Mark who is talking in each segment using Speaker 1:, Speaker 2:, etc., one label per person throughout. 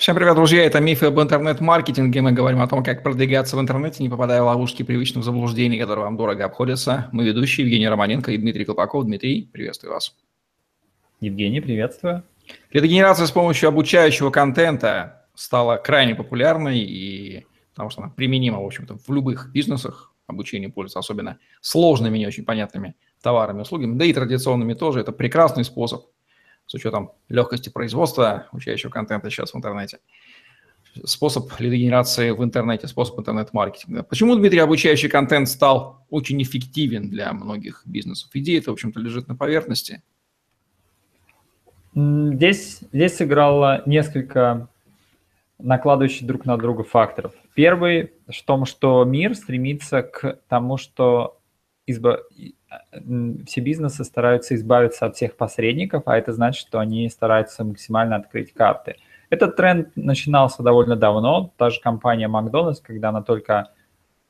Speaker 1: Всем привет, друзья! Это «Мифы об интернет-маркетинге». Мы говорим о том, как продвигаться в интернете, не попадая в ловушки привычных заблуждений, которые вам дорого обходятся. Мы ведущие Евгений Романенко и Дмитрий Колпаков. Дмитрий, приветствую вас.
Speaker 2: Евгений, приветствую.
Speaker 1: Лидогенерация с помощью обучающего контента стала крайне популярной, и потому что она применима, в общем-то, в любых бизнесах. Обучение пользуется особенно сложными, не очень понятными товарами услугами, да и традиционными тоже. Это прекрасный способ с учетом легкости производства учащего контента сейчас в интернете. Способ лидогенерации в интернете, способ интернет-маркетинга. Почему, Дмитрий, обучающий контент стал очень эффективен для многих бизнесов? Идея это, в общем-то, лежит на поверхности.
Speaker 2: Здесь, здесь сыграло несколько накладывающих друг на друга факторов. Первый в том, что мир стремится к тому, что изба все бизнесы стараются избавиться от всех посредников, а это значит, что они стараются максимально открыть карты. Этот тренд начинался довольно давно. Та же компания Макдональдс, когда она только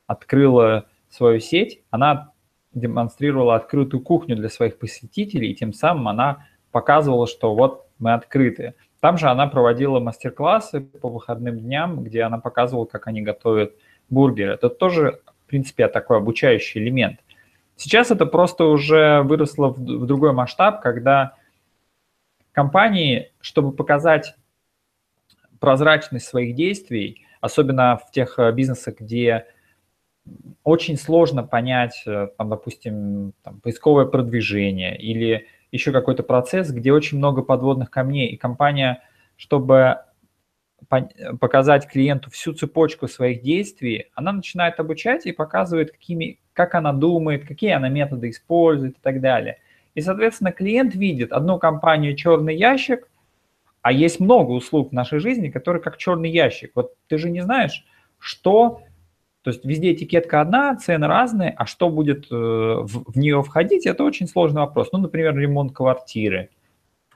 Speaker 2: открыла свою сеть, она демонстрировала открытую кухню для своих посетителей, и тем самым она показывала, что вот мы открыты. Там же она проводила мастер-классы по выходным дням, где она показывала, как они готовят бургеры. Это тоже, в принципе, такой обучающий элемент – Сейчас это просто уже выросло в, в другой масштаб, когда компании, чтобы показать прозрачность своих действий, особенно в тех э, бизнесах, где очень сложно понять, э, там, допустим, там, поисковое продвижение или еще какой-то процесс, где очень много подводных камней, и компания, чтобы показать клиенту всю цепочку своих действий, она начинает обучать и показывает, какими, как она думает, какие она методы использует и так далее. И, соответственно, клиент видит одну компанию черный ящик, а есть много услуг в нашей жизни, которые как черный ящик. Вот ты же не знаешь, что, то есть везде этикетка одна, цены разные, а что будет э, в, в нее входить, это очень сложный вопрос. Ну, например, ремонт квартиры.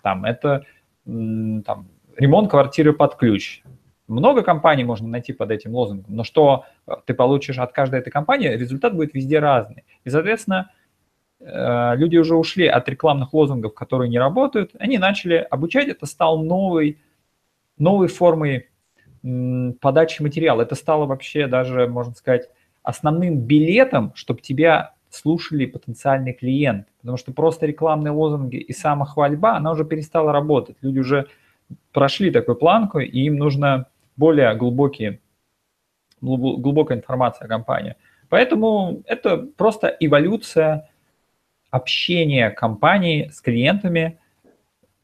Speaker 2: Там это там, ремонт квартиры под ключ. Много компаний можно найти под этим лозунгом, но что э, ты получишь от каждой этой компании, результат будет везде разный. И, соответственно, э, люди уже ушли от рекламных лозунгов, которые не работают, они начали обучать, это стал новой, новой формой подачи материала. Это стало вообще даже, можно сказать, основным билетом, чтобы тебя слушали потенциальный клиент. Потому что просто рекламные лозунги и самохвальба, она уже перестала работать. Люди уже прошли такую планку, и им нужно более глубокие, глубокая информация о компании. Поэтому это просто эволюция общения компании с клиентами,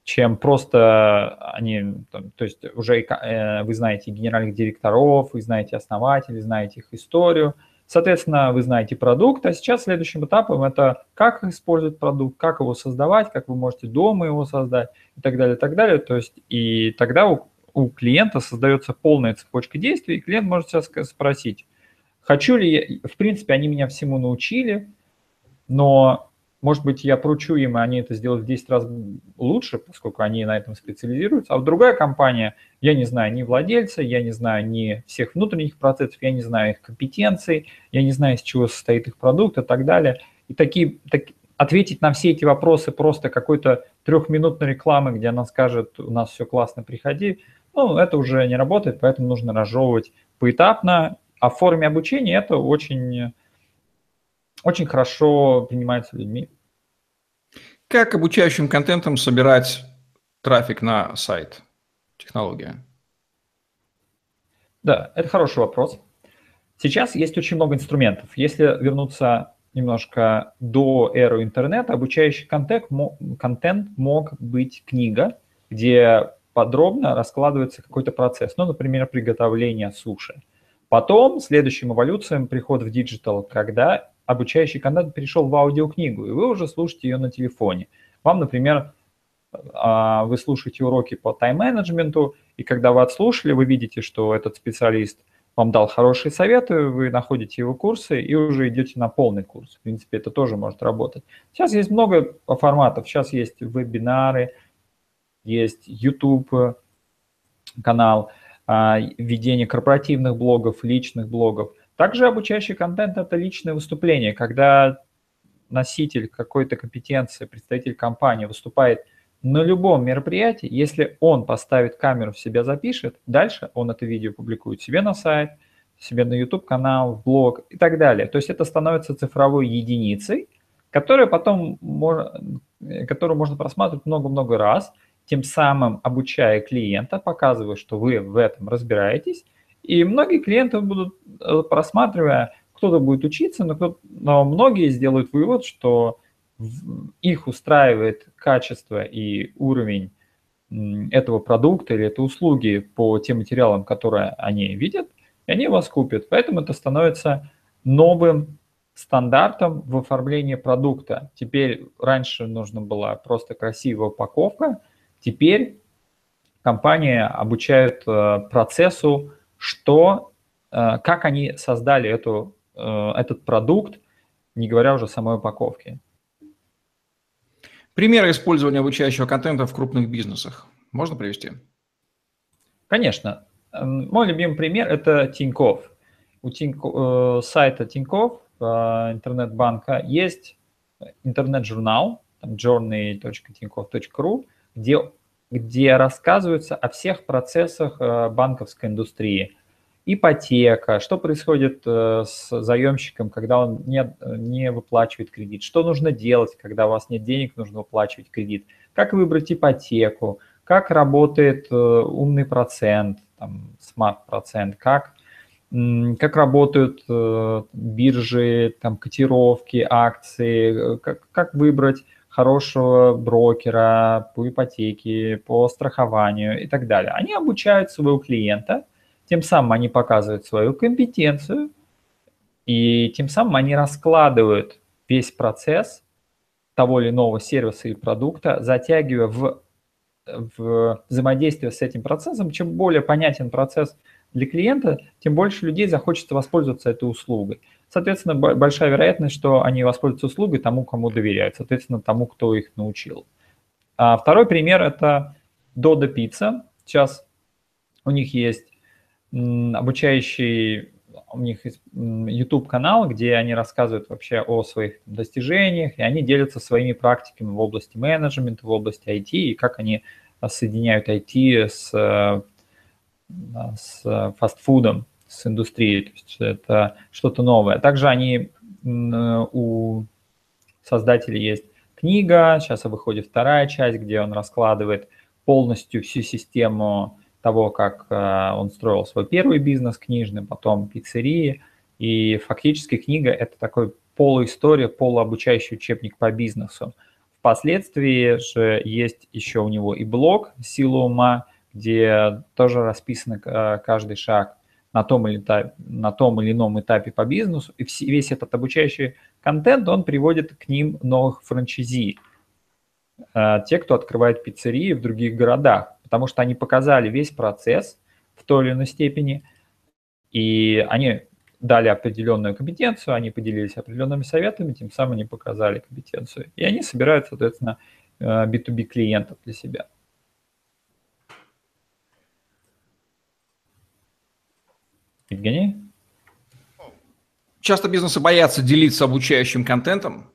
Speaker 2: чем просто они, то есть уже э, вы знаете генеральных директоров, вы знаете основателей, знаете их историю, соответственно, вы знаете продукт, а сейчас следующим этапом это как использовать продукт, как его создавать, как вы можете дома его создать и так далее, и так далее. То есть и тогда у у клиента создается полная цепочка действий, и клиент может себя спросить, хочу ли я, в принципе, они меня всему научили, но, может быть, я поручу им, и они это сделают в 10 раз лучше, поскольку они на этом специализируются, а в другая компания, я не знаю ни владельца, я не знаю ни всех внутренних процессов, я не знаю их компетенций, я не знаю, из чего состоит их продукт и так далее. И такие, так, ответить на все эти вопросы просто какой-то трехминутной рекламы, где она скажет, у нас все классно, приходи, ну, это уже не работает, поэтому нужно разжевывать поэтапно. А в форме обучения это очень, очень хорошо принимается людьми.
Speaker 1: Как обучающим контентом собирать трафик на сайт? Технология.
Speaker 2: Да, это хороший вопрос. Сейчас есть очень много инструментов. Если вернуться немножко до эры интернета, обучающий контент, контент мог быть книга, где подробно раскладывается какой-то процесс, ну, например, приготовление суши. Потом следующая эволюция приход в digital, когда обучающий контент перешел в аудиокнигу, и вы уже слушаете ее на телефоне. Вам, например, а, вы слушаете уроки по тайм-менеджменту, и когда вы отслушали, вы видите, что этот специалист вам дал хорошие советы, вы находите его курсы и уже идете на полный курс. В принципе, это тоже может работать. Сейчас есть много форматов. Сейчас есть вебинары, есть YouTube канал, а, ведение корпоративных блогов, личных блогов. Также обучающий контент – это личное выступление, когда носитель какой-то компетенции, представитель компании выступает на любом мероприятии, если он поставит камеру, в себя запишет, дальше он это видео публикует себе на сайт, себе на YouTube-канал, в блог и так далее. То есть это становится цифровой единицей, которая потом, которую можно просматривать много-много раз, тем самым обучая клиента, показывая, что вы в этом разбираетесь. И многие клиенты будут, э, просматривая, кто-то будет учиться, но, кто но многие сделают вывод, что их устраивает качество и уровень этого продукта или этой услуги по тем материалам, которые они видят, и они вас купят. Поэтому это становится новым стандартом в оформлении продукта. Теперь раньше нужно была просто красивая упаковка, теперь компания обучает э, процессу, что, э, как они создали эту, э, этот продукт, не говоря уже о самой упаковке.
Speaker 1: Примеры использования обучающего контента в крупных бизнесах можно привести?
Speaker 2: Конечно. Мой любимый пример – это Тиньков. У Тинько, э, сайта Тиньков, интернет-банка, есть интернет-журнал, journey.tinьков.ru, где, где рассказывается о всех процессах э, банковской индустрии – ипотека, что происходит э, с заемщиком, когда он не, не выплачивает кредит, что нужно делать, когда у вас нет денег, нужно выплачивать кредит, как выбрать ипотеку, как работает э, умный процент, там, смарт-процент, как, как работают биржи, там, котировки, акции, как, как выбрать хорошего брокера по ипотеке, по страхованию и так далее. Они обучают своего клиента – тем самым они показывают свою компетенцию, и тем самым они раскладывают весь процесс того или иного сервиса или продукта, затягивая в, в взаимодействие с этим процессом. Чем более понятен процесс для клиента, тем больше людей захочется воспользоваться этой услугой. Соответственно, большая вероятность, что они воспользуются услугой тому, кому доверяют, соответственно, тому, кто их научил. А второй пример – это Dodo Pizza. Сейчас у них есть обучающий, у них YouTube-канал, где они рассказывают вообще о своих достижениях, и они делятся своими практиками в области менеджмента, в области IT, и как они соединяют IT с, э, с фастфудом, с индустрией, то есть это что-то новое. Также они, у создателей есть книга, сейчас выходит вторая часть, где он раскладывает полностью всю систему того, как э, он строил свой первый бизнес книжный, потом пиццерии. И фактически книга – это такой полуистория, полуобучающий учебник по бизнесу. Впоследствии же есть еще у него и блог «Сила ума», где тоже расписан э, каждый шаг на том, или, на том или ином этапе по бизнесу. И весь этот обучающий контент, он приводит к ним новых франчайзи. Э, те, кто открывает пиццерии в других городах потому что они показали весь процесс в той или иной степени, и они дали определенную компетенцию, они поделились определенными советами, тем самым они показали компетенцию. И они собирают, соответственно, B2B э, клиентов для себя. Евгений?
Speaker 1: Часто бизнесы боятся делиться обучающим контентом,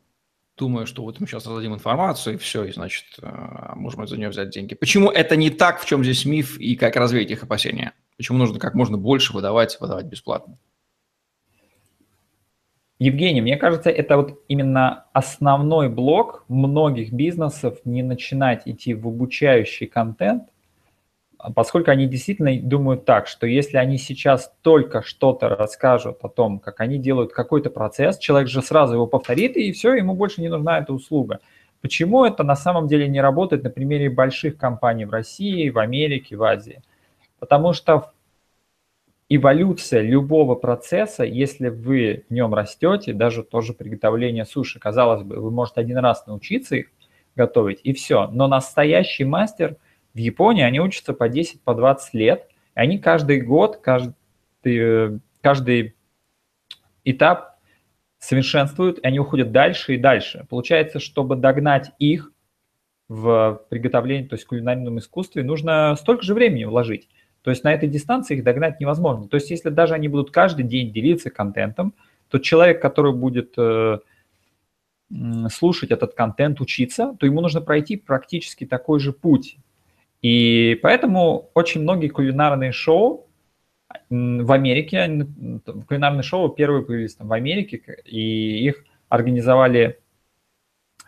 Speaker 1: думаю, что вот мы сейчас раздадим информацию, и все, и, значит, э, можем за нее взять деньги. Почему это не так, в чем здесь миф, и как развеять их опасения? Почему нужно как можно больше выдавать, выдавать бесплатно?
Speaker 2: Евгений, мне кажется, это вот именно основной блок многих бизнесов не начинать идти в обучающий контент, поскольку они действительно думают так, что если они сейчас только что-то расскажут о том, как они делают какой-то процесс, человек же сразу его повторит, и все, ему больше не нужна эта услуга. Почему это на самом деле не работает на примере больших компаний в России, в Америке, в Азии? Потому что эволюция любого процесса, если вы в нем растете, даже тоже приготовление суши, казалось бы, вы можете один раз научиться их готовить, и все. Но настоящий мастер – в Японии они учатся по 10, по 20 лет, и они каждый год, каждый, каждый этап совершенствуют, и они уходят дальше и дальше. Получается, чтобы догнать их в приготовлении, то есть в кулинарном искусстве, нужно столько же времени вложить. То есть на этой дистанции их догнать невозможно. То есть если даже они будут каждый день делиться контентом, то человек, который будет э, слушать этот контент, учиться, то ему нужно пройти практически такой же путь. И поэтому очень многие кулинарные шоу в Америке, кулинарные шоу первые появились там в Америке, и их организовали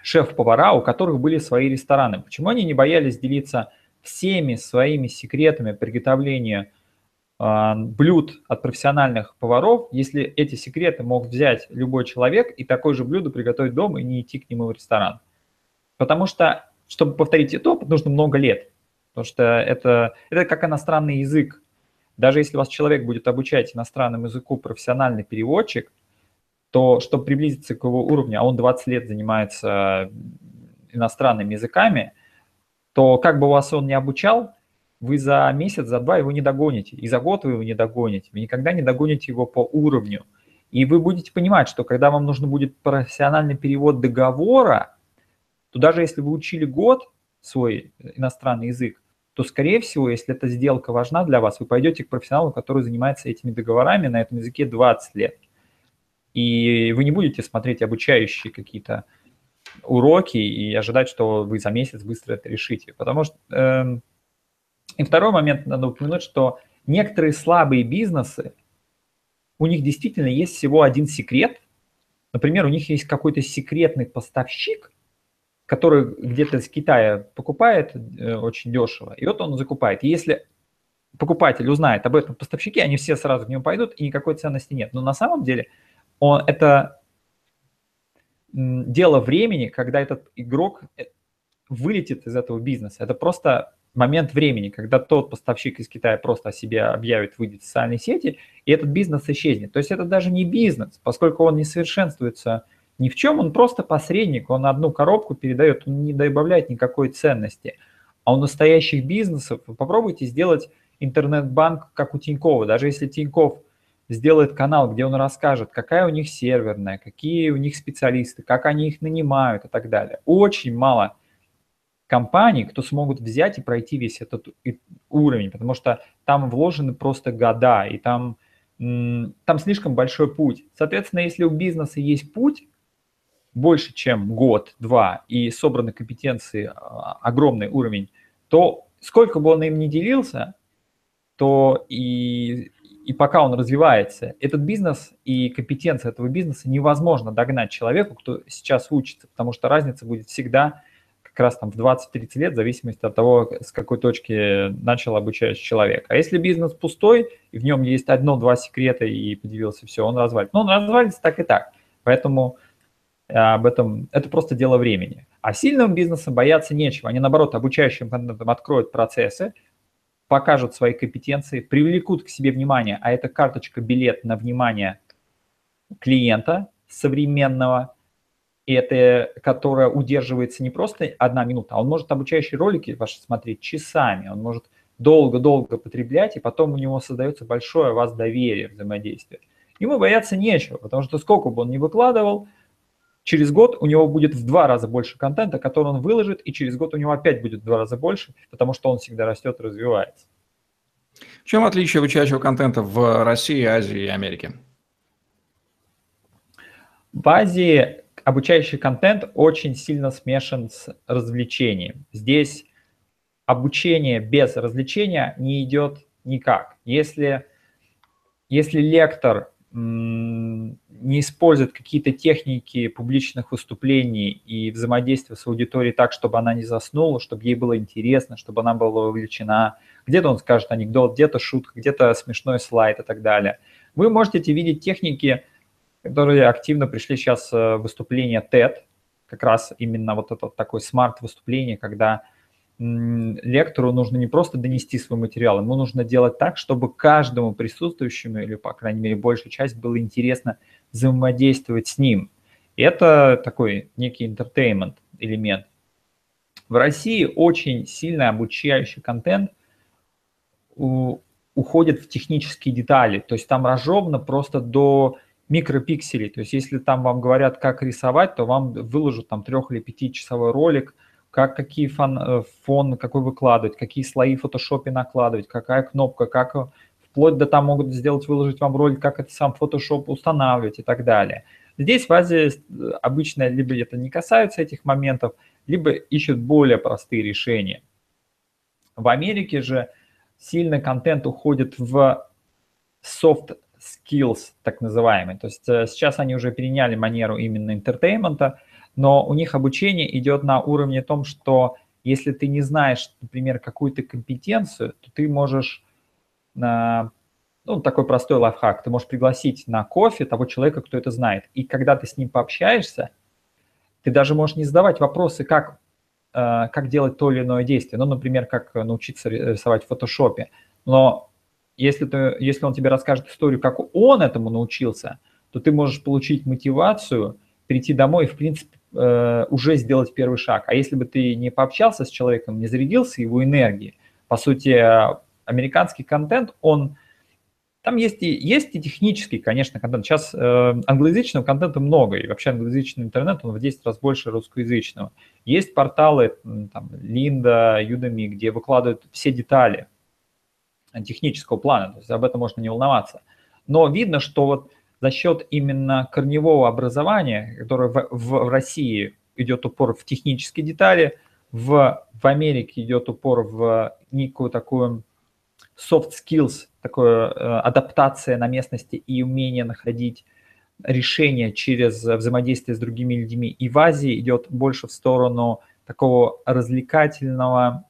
Speaker 2: шеф-повара, у которых были свои рестораны. Почему они не боялись делиться всеми своими секретами приготовления э, блюд от профессиональных поваров, если эти секреты мог взять любой человек и такое же блюдо приготовить дома и не идти к нему в ресторан? Потому что, чтобы повторить этот опыт, нужно много лет. Потому что это, это как иностранный язык. Даже если вас человек будет обучать иностранному языку профессиональный переводчик, то чтобы приблизиться к его уровню, а он 20 лет занимается иностранными языками, то как бы вас он не обучал, вы за месяц, за два его не догоните, и за год вы его не догоните, вы никогда не догоните его по уровню. И вы будете понимать, что когда вам нужно будет профессиональный перевод договора, то даже если вы учили год свой иностранный язык, то, скорее всего, если эта сделка важна для вас, вы пойдете к профессионалу, который занимается этими договорами на этом языке 20 лет. И вы не будете смотреть обучающие какие-то уроки и ожидать, что вы за месяц быстро это решите. Потому что... Э, и второй момент надо упомянуть, что некоторые слабые бизнесы, у них действительно есть всего один секрет. Например, у них есть какой-то секретный поставщик, который где-то из Китая покупает э, очень дешево, и вот он закупает. Если покупатель узнает об этом поставщике, они все сразу к нему пойдут, и никакой ценности нет. Но на самом деле он, это дело времени, когда этот игрок э, вылетит из этого бизнеса. Это просто момент времени, когда тот поставщик из Китая просто о себе объявит, выйдет в социальные сети, и этот бизнес исчезнет. То есть это даже не бизнес, поскольку он не совершенствуется ни в чем, он просто посредник, он одну коробку передает, он не добавляет никакой ценности. А у настоящих бизнесов вы попробуйте сделать интернет-банк, как у Тинькова. Даже если Тиньков сделает канал, где он расскажет, какая у них серверная, какие у них специалисты, как они их нанимают и так далее. Очень мало компаний, кто смогут взять и пройти весь этот уровень, потому что там вложены просто года, и там, там слишком большой путь. Соответственно, если у бизнеса есть путь больше, чем год-два, и собраны компетенции, а, огромный уровень, то сколько бы он им не делился, то и и пока он развивается, этот бизнес и компетенция этого бизнеса невозможно догнать человеку, кто сейчас учится, потому что разница будет всегда как раз там в 20-30 лет, в зависимости от того, с какой точки начал обучающий человек. А если бизнес пустой, и в нем есть одно-два секрета, и поделился все, он развалится. Но он развалится так и так. Поэтому об этом, это просто дело времени. А сильным бизнесом бояться нечего. Они, наоборот, обучающим контентом откроют процессы, покажут свои компетенции, привлекут к себе внимание, а это карточка, билет на внимание клиента современного, и это, которая удерживается не просто одна минута, а он может обучающие ролики ваши смотреть часами, он может долго-долго потреблять, и потом у него создается большое у вас доверие, взаимодействие. Ему бояться нечего, потому что сколько бы он ни выкладывал, Через год у него будет в два раза больше контента, который он выложит, и через год у него опять будет в два раза больше, потому что он всегда растет и развивается.
Speaker 1: В чем отличие обучающего контента в России, Азии и Америке?
Speaker 2: В Азии обучающий контент очень сильно смешан с развлечением. Здесь обучение без развлечения не идет никак. Если, если лектор не использует какие-то техники публичных выступлений и взаимодействия с аудиторией так, чтобы она не заснула, чтобы ей было интересно, чтобы она была вовлечена. Где-то он скажет анекдот, где-то шутка, где-то смешной слайд и так далее. Вы можете видеть техники, которые активно пришли сейчас в выступление TED, как раз именно вот это такое смарт-выступление, когда лектору нужно не просто донести свой материал, ему нужно делать так, чтобы каждому присутствующему, или, по крайней мере, большую часть, было интересно взаимодействовать с ним. Это такой некий entertainment элемент. В России очень сильно обучающий контент уходит в технические детали, то есть там разжевано просто до микропикселей, то есть если там вам говорят, как рисовать, то вам выложат там трех- или пятичасовой ролик – как какие фон, э, фон какой выкладывать, какие слои в фотошопе накладывать, какая кнопка, как э, вплоть до там могут сделать, выложить вам ролик, как это сам Photoshop устанавливать и так далее. Здесь в Азии обычно либо это не касается этих моментов, либо ищут более простые решения. В Америке же сильно контент уходит в soft skills, так называемый. То есть э, сейчас они уже переняли манеру именно entertainment а, но у них обучение идет на уровне том, что если ты не знаешь, например, какую-то компетенцию, то ты можешь, ну, такой простой лайфхак, ты можешь пригласить на кофе того человека, кто это знает. И когда ты с ним пообщаешься, ты даже можешь не задавать вопросы, как, э, как делать то или иное действие. Ну, например, как научиться рисовать в фотошопе. Но если, ты, если он тебе расскажет историю, как он этому научился, то ты можешь получить мотивацию, прийти домой и, в принципе, э, уже сделать первый шаг. А если бы ты не пообщался с человеком, не зарядился его энергией, по сути, американский контент, он... Там есть и, есть и технический, конечно, контент. Сейчас э, англоязычного контента много, и вообще англоязычный интернет, он в 10 раз больше русскоязычного. Есть порталы, там, Линда, Udemy, где выкладывают все детали технического плана, то есть об этом можно не волноваться. Но видно, что вот за счет именно корневого образования, которое в, в, России идет упор в технические детали, в, в Америке идет упор в некую такую soft skills, такую э, адаптация на местности и умение находить решения через взаимодействие с другими людьми. И в Азии идет больше в сторону такого развлекательного,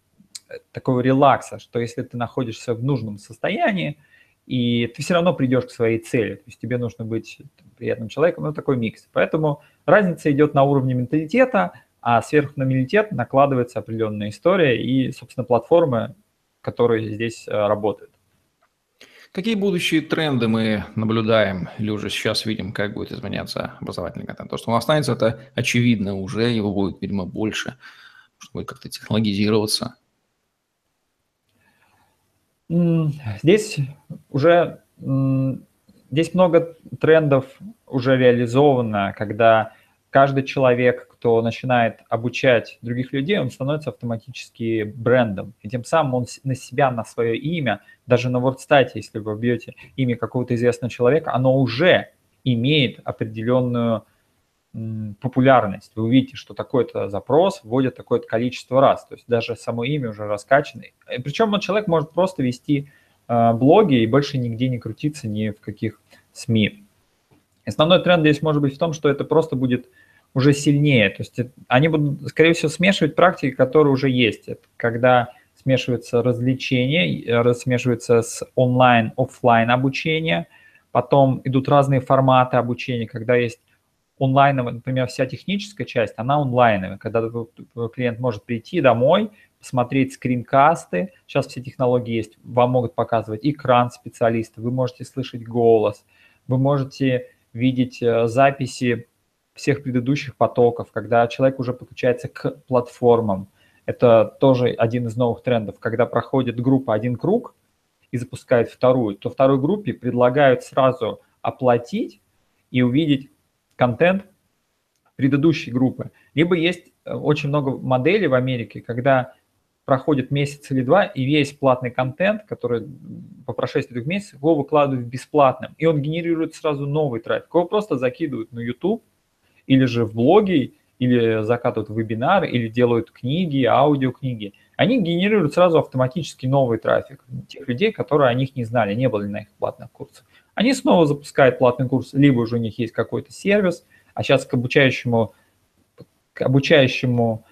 Speaker 2: такого релакса, что если ты находишься в нужном состоянии, и ты все равно придешь к своей цели. То есть тебе нужно быть приятным человеком, ну, такой микс. Поэтому разница идет на уровне менталитета, а сверху на менталитет накладывается определенная история и, собственно, платформы, которые здесь э, работают.
Speaker 1: Какие будущие тренды мы наблюдаем или уже сейчас видим, как будет изменяться образовательный контент? То, что он останется, это очевидно уже, его будет, видимо, больше, может будет как-то технологизироваться.
Speaker 2: Здесь уже здесь много трендов уже реализовано, когда каждый человек, кто начинает обучать других людей, он становится автоматически брендом. И тем самым он на себя, на свое имя, даже на WordStat, если вы вбьете имя какого-то известного человека, оно уже имеет определенную популярность. Вы увидите, что такой-то запрос вводит такое-то количество раз. То есть даже само имя уже раскачано. Причем человек может просто вести э, блоги и больше нигде не крутиться ни в каких СМИ. Основной тренд здесь может быть в том, что это просто будет уже сильнее. То есть они будут, скорее всего, смешивать практики, которые уже есть. Это когда смешивается развлечение, э, смешивается с онлайн, офлайн обучение, потом идут разные форматы обучения, когда есть онлайновая, например, вся техническая часть, она онлайновая, когда клиент может прийти домой, посмотреть скринкасты, сейчас все технологии есть, вам могут показывать экран специалиста, вы можете слышать голос, вы можете видеть э, записи всех предыдущих потоков, когда человек уже подключается к платформам. Это тоже один из новых трендов, когда проходит группа один круг и запускает вторую, то второй группе предлагают сразу оплатить и увидеть контент предыдущей группы. Либо есть э, очень много моделей в Америке, когда проходит месяц или два, и весь платный контент, который по прошествии двух месяцев, его выкладывают бесплатным, и он генерирует сразу новый трафик. Его просто закидывают на YouTube, или же в блоги, или закатывают вебинары, или делают книги, аудиокниги. Они генерируют сразу автоматически новый трафик тех людей, которые о них не знали, не были на их платных курсах. Они снова запускают платный курс, либо уже у них есть какой-то сервис, а сейчас к обучающему, к обучающему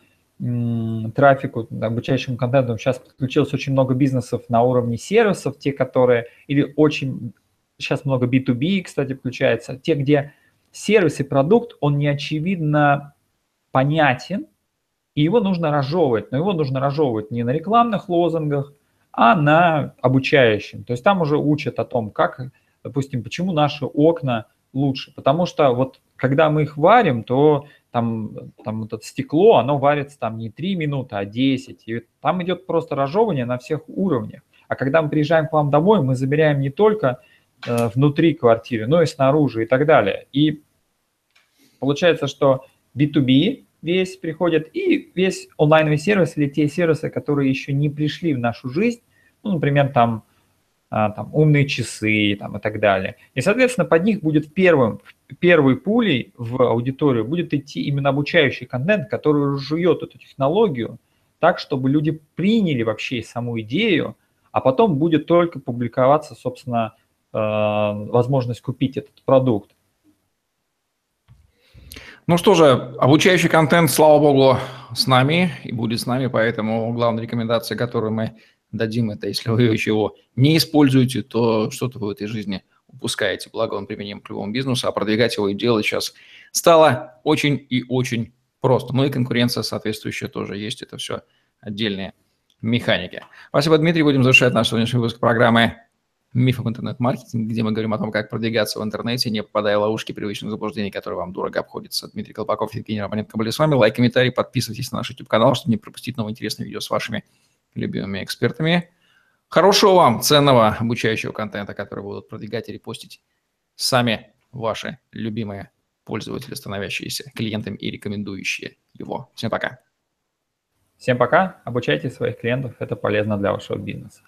Speaker 2: трафику, обучающему контенту сейчас подключилось очень много бизнесов на уровне сервисов, те, которые, или очень, сейчас много B2B, кстати, включается, те, где сервис и продукт, он не очевидно понятен, и его нужно разжевывать, но его нужно разжевывать не на рекламных лозунгах, а на обучающем. То есть там уже учат о том, как допустим, почему наши окна лучше? Потому что вот когда мы их варим, то там, там вот это стекло, оно варится там не 3 минуты, а 10. И там идет просто разжевывание на всех уровнях. А когда мы приезжаем к вам домой, мы забираем не только э, внутри квартиры, но и снаружи и так далее. И получается, что B2B весь приходит и весь онлайновый сервис или те сервисы, которые еще не пришли в нашу жизнь, ну, например, там там, умные часы там, и так далее. И, соответственно, под них будет первым, первой пулей в аудиторию будет идти именно обучающий контент, который жует эту технологию так, чтобы люди приняли вообще саму идею, а потом будет только публиковаться, собственно, э, возможность купить этот продукт.
Speaker 1: Ну что же, обучающий контент, слава богу, с нами и будет с нами, поэтому главная рекомендация, которую мы дадим, это если вы еще его не используете, то что-то вы в этой жизни упускаете. Благо он применим к любому бизнесу, а продвигать его и делать сейчас стало очень и очень просто. Ну и конкуренция соответствующая тоже есть, это все отдельные механики. Спасибо, Дмитрий. Будем завершать наш сегодняшний выпуск программы «Миф об интернет-маркетинге», где мы говорим о том, как продвигаться в интернете, не попадая в ловушки привычных заблуждений, которые вам дорого обходятся. Дмитрий Колпаков, Евгений Романенко были с вами. Лайк, комментарий, подписывайтесь на наш YouTube-канал, чтобы не пропустить новые интересные видео с вашими любимыми экспертами. Хорошего вам ценного обучающего контента, который будут продвигать и репостить сами ваши любимые пользователи, становящиеся клиентами и рекомендующие его. Всем пока.
Speaker 2: Всем пока. Обучайте своих клиентов. Это полезно для вашего бизнеса.